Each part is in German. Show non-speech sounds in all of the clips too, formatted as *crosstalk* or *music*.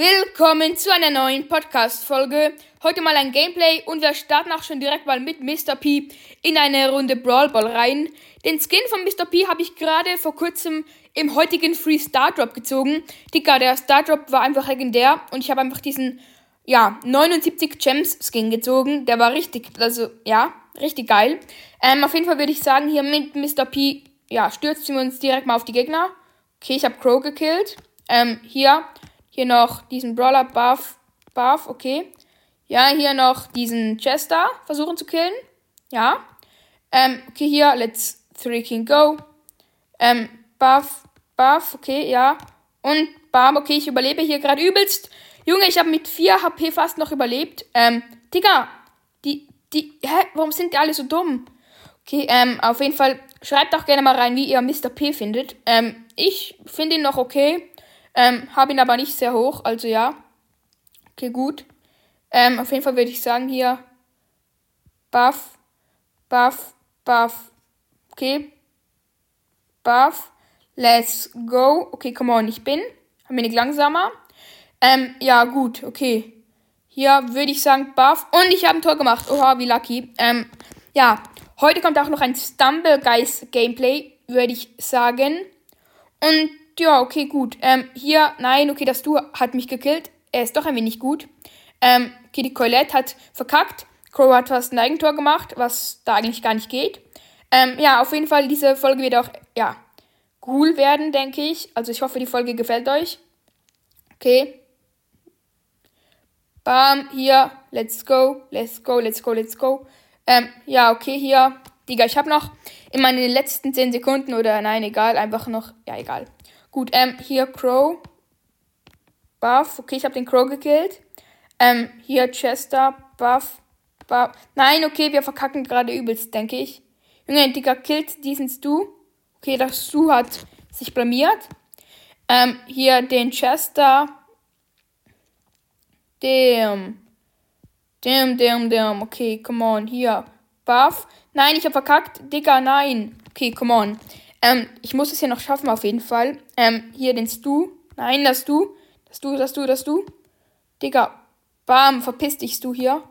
Willkommen zu einer neuen Podcast-Folge. Heute mal ein Gameplay und wir starten auch schon direkt mal mit Mr. P in eine Runde Brawl Ball rein. Den Skin von Mr. P habe ich gerade vor kurzem im heutigen Free Star Drop gezogen. Digga, der Star Drop war einfach legendär und ich habe einfach diesen, ja, 79 Gems Skin gezogen. Der war richtig, also, ja, richtig geil. Ähm, auf jeden Fall würde ich sagen, hier mit Mr. P, ja, stürzen wir uns direkt mal auf die Gegner. Okay, ich habe Crow gekillt. Ähm, hier hier noch diesen Brawler Buff. Buff, okay. Ja, hier noch diesen Chester versuchen zu killen. Ja. Ähm, okay, hier, let's three king go. Ähm, Buff, Buff, okay, ja. Und Bam, okay, ich überlebe hier gerade übelst. Junge, ich habe mit 4 HP fast noch überlebt. Ähm, Digga, die, die, hä, warum sind die alle so dumm? Okay, ähm, auf jeden Fall, schreibt doch gerne mal rein, wie ihr Mr. P findet. Ähm, ich finde ihn noch okay. Ähm, habe ihn aber nicht sehr hoch, also ja. Okay, gut. Ähm, auf jeden Fall würde ich sagen hier Buff, Buff, Buff. Okay. Buff. Let's go. Okay, come on, ich bin ein wenig langsamer. Ähm, ja, gut, okay. Hier würde ich sagen Buff. Und ich habe ein Tor gemacht. Oha, wie lucky. Ähm, ja, heute kommt auch noch ein Stumble Guys Gameplay, würde ich sagen. Und ja, okay, gut. Ähm, hier, nein, okay, das Du hat mich gekillt. Er ist doch ein wenig gut. Ähm, okay, die Colette hat verkackt. Crow hat fast ein Eigentor gemacht, was da eigentlich gar nicht geht. Ähm, ja, auf jeden Fall, diese Folge wird auch, ja, cool werden, denke ich. Also ich hoffe, die Folge gefällt euch. Okay. Bam, hier, let's go, let's go, let's go, let's go. Ähm, ja, okay, hier. Digga, ich habe noch in meinen letzten 10 Sekunden oder nein, egal, einfach noch, ja, egal. Gut, ähm, hier Crow. Buff. Okay, ich habe den Crow gekillt. Ähm, hier Chester. Buff. Buff. Nein, okay, wir verkacken gerade übelst, denke ich. Junge, Digga, killt diesen Stu. Okay, das Stu hat sich blamiert. Ähm, hier den Chester. Damn. Damn, damn, damn. Okay, come on. Hier. Buff. Nein, ich habe verkackt. Digga, nein. Okay, come on. Ähm, ich muss es hier noch schaffen, auf jeden Fall. Ähm, hier den Stu. Nein, das Du. Das Du, das Du, das Du. Digga. Bam, verpiss dich, Stu hier.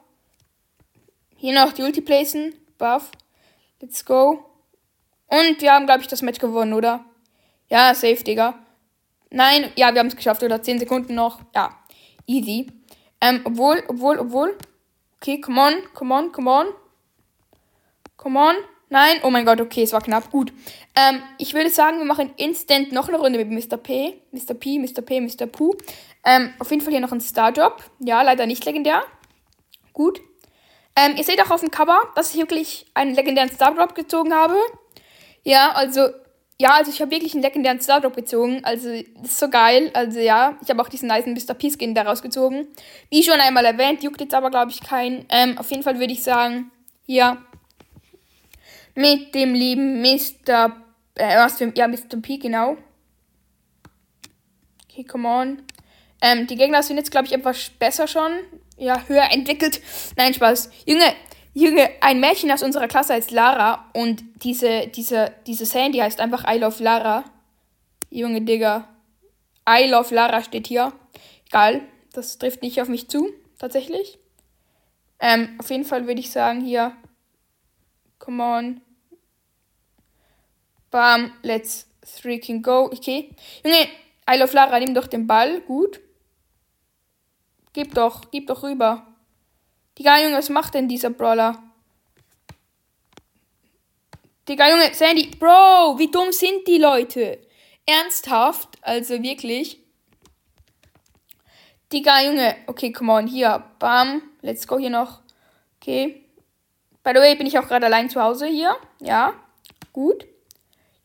Hier noch die Ulti placen. Buff. Let's go. Und wir haben, glaube ich, das Match gewonnen, oder? Ja, safe, Digga. Nein, ja, wir haben es geschafft, oder? 10 Sekunden noch. Ja, easy. Ähm, obwohl, obwohl, obwohl. Okay, come on, come on, come on. Come on. Nein, oh mein Gott, okay, es war knapp. Gut. Ähm, ich würde sagen, wir machen instant noch eine Runde mit Mr. P. Mr. P, Mr. P, Mr. Pooh. Ähm, auf jeden Fall hier noch ein Star-Drop. Ja, leider nicht legendär. Gut. Ähm, ihr seht auch auf dem Cover, dass ich wirklich einen legendären Star-Drop gezogen habe. Ja, also, ja, also ich habe wirklich einen legendären Star-Drop gezogen. Also, das ist so geil. Also, ja, ich habe auch diesen nice Mr. P-Skin daraus gezogen. Wie schon einmal erwähnt, juckt jetzt aber, glaube ich, keinen. Ähm, auf jeden Fall würde ich sagen, hier mit dem lieben Mr. Äh, was für, ja, Mr. P, genau. Okay, come on. Ähm, die Gegner sind jetzt, glaube ich, etwas besser schon. Ja, höher entwickelt. Nein, Spaß. Junge, Junge, ein Mädchen aus unserer Klasse heißt Lara und diese, diese, diese Sandy heißt einfach I love Lara. Junge Digga. I love Lara steht hier. Egal, das trifft nicht auf mich zu, tatsächlich. Ähm, auf jeden Fall würde ich sagen, hier. Come on. Bam, let's freaking go. Okay. Junge, I love Lara, nimm doch den Ball. Gut. Gib doch, gib doch rüber. Digga, Junge, was macht denn dieser Brawler? Digga, Junge, Sandy, Bro, wie dumm sind die Leute? Ernsthaft? Also wirklich? Digga, Junge, okay, come on, hier, bam, let's go hier noch. Okay. By the way, bin ich auch gerade allein zu Hause hier. Ja, gut.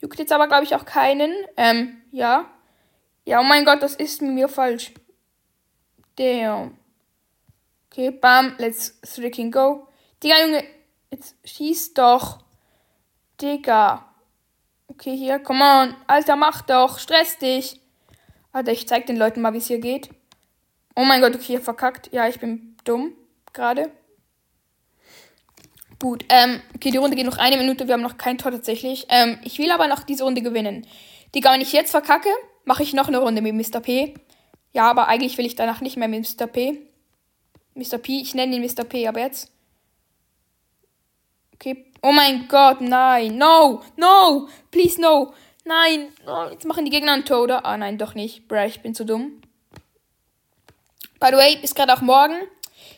Juckt jetzt aber, glaube ich, auch keinen. Ähm, ja. Ja, oh mein Gott, das ist mir falsch. Damn. Okay, bam, let's freaking go. Digga, Junge, jetzt schieß doch. Digga. Okay, hier, come on. Alter, mach doch. Stress dich. Alter, ich zeig den Leuten mal, wie es hier geht. Oh mein Gott, okay, verkackt. Ja, ich bin dumm. Gerade. Gut, ähm, okay, die Runde geht noch eine Minute, wir haben noch kein Tor tatsächlich. Ähm, ich will aber noch diese Runde gewinnen. Digga, wenn ich jetzt verkacke, mache ich noch eine Runde mit Mr. P. Ja, aber eigentlich will ich danach nicht mehr mit Mr. P. Mr. P, ich nenne ihn Mr. P, aber jetzt. Okay. Oh mein Gott, nein. No, no, please no. Nein, oh, jetzt machen die Gegner ein Tor, oder? Ah, nein, doch nicht. Bruh, ich bin zu dumm. By the way, ist gerade auch morgen.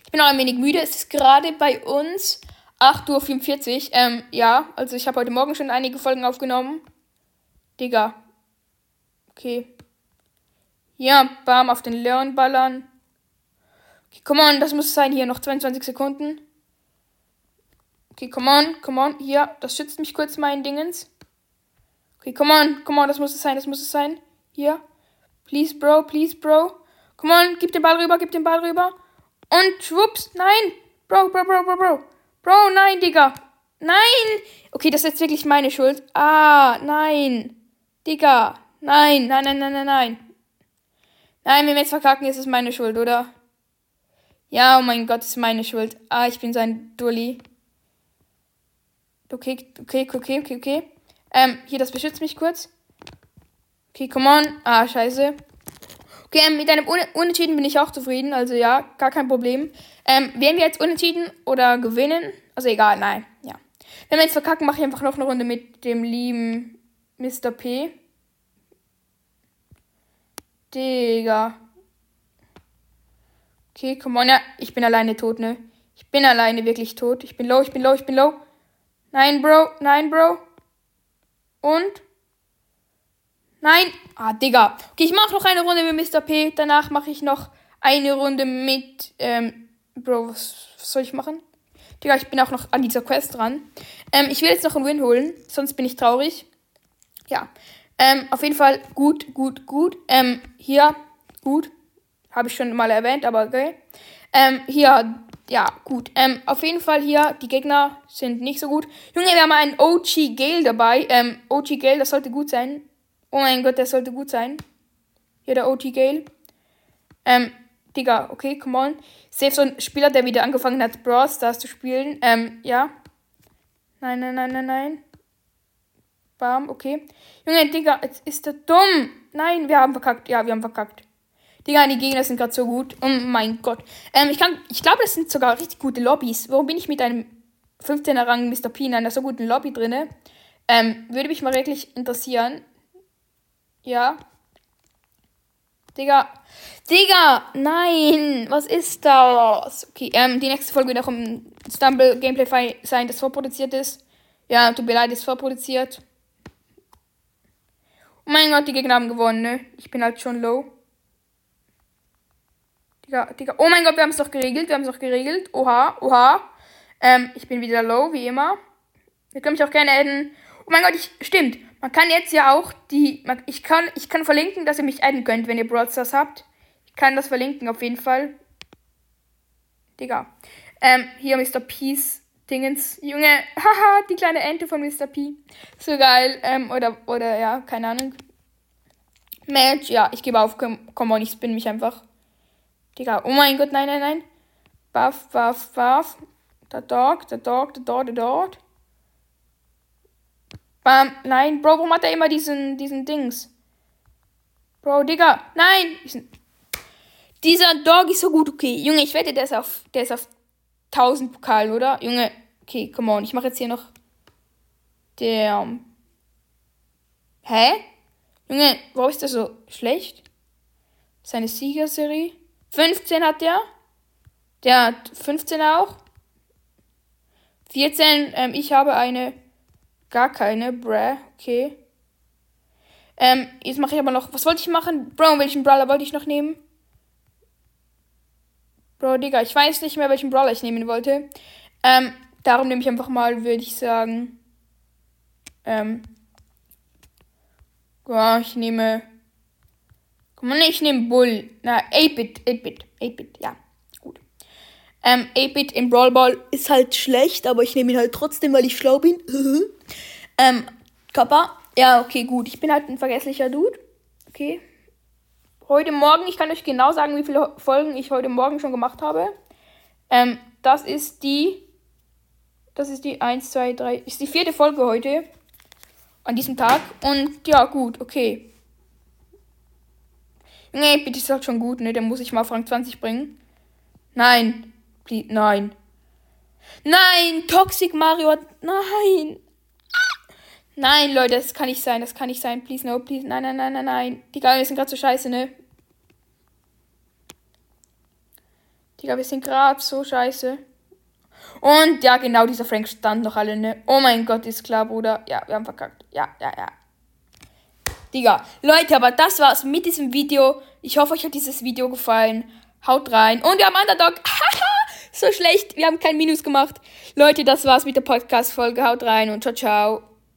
Ich bin auch ein wenig müde. Es ist gerade bei uns 8.44 Uhr. Ähm, ja, also ich habe heute Morgen schon einige Folgen aufgenommen. Digga. Okay. Ja, bam, auf den Leon ballern. Okay, come on, das muss sein. Hier noch 22 Sekunden. Okay, come on, come on. Hier, das schützt mich kurz, mein Dingens. Okay, come on, come on, das muss es sein, das muss es sein. Hier. Please, Bro, please, Bro. Come on, gib den Ball rüber, gib den Ball rüber. Und schwupps, nein. Bro, Bro, Bro, Bro, Bro. Bro, nein, Digga. Nein. Okay, das ist jetzt wirklich meine Schuld. Ah, nein. Digga. Nein, nein, nein, nein, nein, nein. Nein, wenn wir jetzt verkacken, ist es meine Schuld, oder? Ja, oh mein Gott, ist meine Schuld. Ah, ich bin so ein Dulli. Okay, okay, okay, okay, okay. Ähm, hier, das beschützt mich kurz. Okay, come on. Ah, scheiße. Okay, ähm, mit einem Un Unentschieden bin ich auch zufrieden. Also ja, gar kein Problem. Ähm, werden wir jetzt unentschieden oder gewinnen? Also egal, nein. Ja. Wenn wir jetzt verkacken, mache ich einfach noch eine Runde mit dem lieben Mr. P. Digga. Okay, come on. Ja, ich bin alleine tot, ne? Ich bin alleine wirklich tot. Ich bin low, ich bin low, ich bin low. Nein, Bro. Nein, Bro. Und? Nein. Ah, Digga. Okay, ich mache noch eine Runde mit Mr. P. Danach mache ich noch eine Runde mit, ähm, Bro, was, soll ich machen? Digga, ich bin auch noch an dieser Quest dran. Ähm, ich will jetzt noch einen Win holen, sonst bin ich traurig. Ja. Ähm, auf jeden Fall gut, gut, gut. Ähm, hier, gut. Habe ich schon mal erwähnt, aber okay. Ähm, hier, ja, gut. Ähm, auf jeden Fall hier, die Gegner sind nicht so gut. Junge, wir haben einen OG Gale dabei. Ähm, OG Gale, das sollte gut sein. Oh mein Gott, der sollte gut sein. Hier der OG Gale. Ähm, Digga, okay, come on. Safe so ein Spieler, der wieder angefangen hat, Brawl Stars zu spielen. Ähm, ja. Nein, nein, nein, nein, nein. Bam, okay. Junge, Digga, jetzt ist er dumm. Nein, wir haben verkackt. Ja, wir haben verkackt. Digga, die Gegner sind gerade so gut. Oh mein Gott. Ähm, ich kann, ich glaube, das sind sogar richtig gute Lobbys. Warum bin ich mit einem 15er Rang Mr. P in einer so guten Lobby drinne? Ähm, würde mich mal wirklich interessieren. Ja. Digga. Digga, nein. Was ist das? Okay, ähm, die nächste Folge wird auch im Stumble Gameplay sein, das vorproduziert ist. Ja, tut mir leid, ist vorproduziert. Oh mein Gott, die Gegner haben gewonnen, ne? Ich bin halt schon low. Digga, Digga. Oh mein Gott, wir haben es doch geregelt. Wir haben es doch geregelt. Oha, oha. Ähm, ich bin wieder low, wie immer. Ihr könnt mich auch gerne adden. Oh mein Gott, ich, stimmt. Man kann jetzt ja auch die. Ich kann, ich kann verlinken, dass ihr mich adden könnt, wenn ihr Broadstars habt. Ich kann das verlinken, auf jeden Fall. Digga. Ähm, hier Mr. Peace Dingens. Junge, *laughs* haha, die kleine Ente von Mr. P. So geil. Ähm, oder, oder, ja, keine Ahnung. Match, ja, ich gebe auf. Komm, on, ich spin mich einfach. Digga, oh mein Gott, nein, nein, nein. Buff, buff, buff. Der Dog, der Dog, der Dog, der Dog. Bam, nein, Bro, warum hat er immer diesen, diesen Dings? Bro, Digga, nein! Dieser Dog ist so gut, okay. Junge, ich wette, der ist auf, der ist auf 1000 Pokalen, oder? Junge, okay, come on. Ich mache jetzt hier noch. Der. Hä? Junge, warum ist der so schlecht? Seine Siegerserie. 15 hat der. Der hat 15 auch. 14, ähm, ich habe eine. Gar keine, bruh. Okay. Ähm, jetzt mache ich aber noch. Was wollte ich machen? Bro, welchen Brawler wollte ich noch nehmen? Bro, Digga, ich weiß nicht mehr, welchen Brawler ich nehmen wollte. Ähm, darum nehme ich einfach mal, würde ich sagen. Ähm. Ja, ich nehme. Komm mal, ich nehme Bull. Na, 8-Bit, 8-Bit, 8-Bit, ja. Ähm, 8-Bit in Brawl Ball ist halt schlecht, aber ich nehme ihn halt trotzdem, weil ich schlau bin. *laughs* ähm, Kappa. Ja, okay, gut. Ich bin halt ein vergesslicher Dude. Okay heute Morgen, ich kann euch genau sagen, wie viele Folgen ich heute Morgen schon gemacht habe. Ähm, das ist die. Das ist die 1, 2, 3. Ist die vierte Folge heute. An diesem Tag. Und ja, gut, okay. Nee, bitte ist doch schon gut, ne? Dann muss ich mal auf Rang 20 bringen. Nein. Please, nein. Nein, Toxic Mario. Nein. Nein, Leute, das kann nicht sein. Das kann nicht sein. Please, no, please. Nein, nein, nein, nein, nein. Die Geigen sind gerade so scheiße, ne? Digga, wir sind gerade so scheiße. Und ja, genau, dieser Frank stand noch alle, ne? Oh mein Gott, ist klar, Bruder. Ja, wir haben verkackt. Ja, ja, ja. Digga, Leute, aber das war's mit diesem Video. Ich hoffe, euch hat dieses Video gefallen. Haut rein. Und wir haben Underdog. Haha, *laughs* so schlecht. Wir haben kein Minus gemacht. Leute, das war's mit der Podcast-Folge. Haut rein und ciao, ciao.